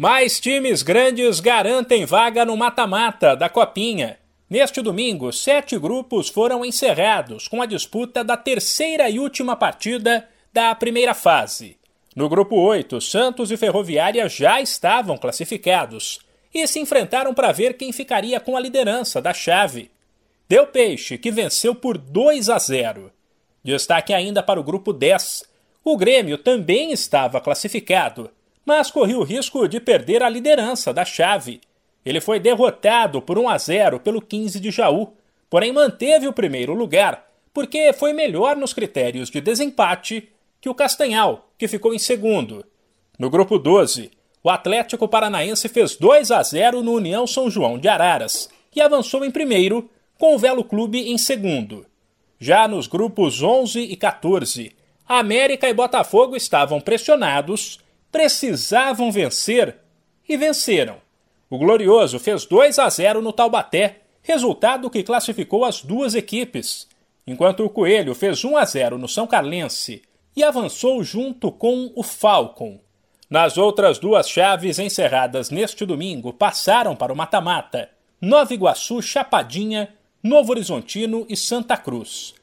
Mais times grandes garantem vaga no mata-mata da Copinha. Neste domingo, sete grupos foram encerrados com a disputa da terceira e última partida da primeira fase. No grupo 8, Santos e Ferroviária já estavam classificados e se enfrentaram para ver quem ficaria com a liderança da chave. Deu Peixe, que venceu por 2 a 0. Destaque ainda para o grupo 10. O Grêmio também estava classificado mas corria o risco de perder a liderança da chave. Ele foi derrotado por 1 a 0 pelo 15 de Jaú, porém manteve o primeiro lugar, porque foi melhor nos critérios de desempate que o Castanhal, que ficou em segundo. No grupo 12, o Atlético Paranaense fez 2 a 0 no União São João de Araras e avançou em primeiro, com o Velo Clube em segundo. Já nos grupos 11 e 14, América e Botafogo estavam pressionados precisavam vencer e venceram. O Glorioso fez 2 a 0 no Taubaté, resultado que classificou as duas equipes, enquanto o Coelho fez 1 a 0 no São Carlense e avançou junto com o Falcon. Nas outras duas chaves encerradas neste domingo passaram para o mata-mata Nova Iguaçu, Chapadinha, Novo Horizontino e Santa Cruz.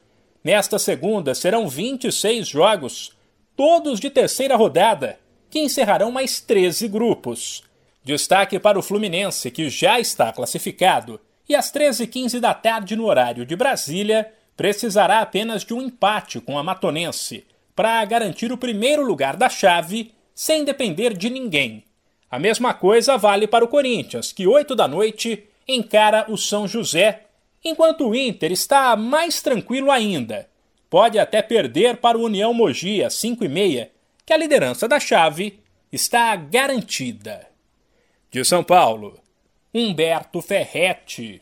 Nesta segunda serão 26 jogos, todos de terceira rodada, que encerrarão mais 13 grupos. Destaque para o Fluminense, que já está classificado, e às 13h15 da tarde no horário de Brasília, precisará apenas de um empate com a Matonense para garantir o primeiro lugar da chave sem depender de ninguém. A mesma coisa vale para o Corinthians, que 8 da noite encara o São José, enquanto o Inter está mais tranquilo ainda. Pode até perder para o União Mogi às 5 e meia, que a liderança da chave está garantida. De São Paulo, Humberto Ferretti.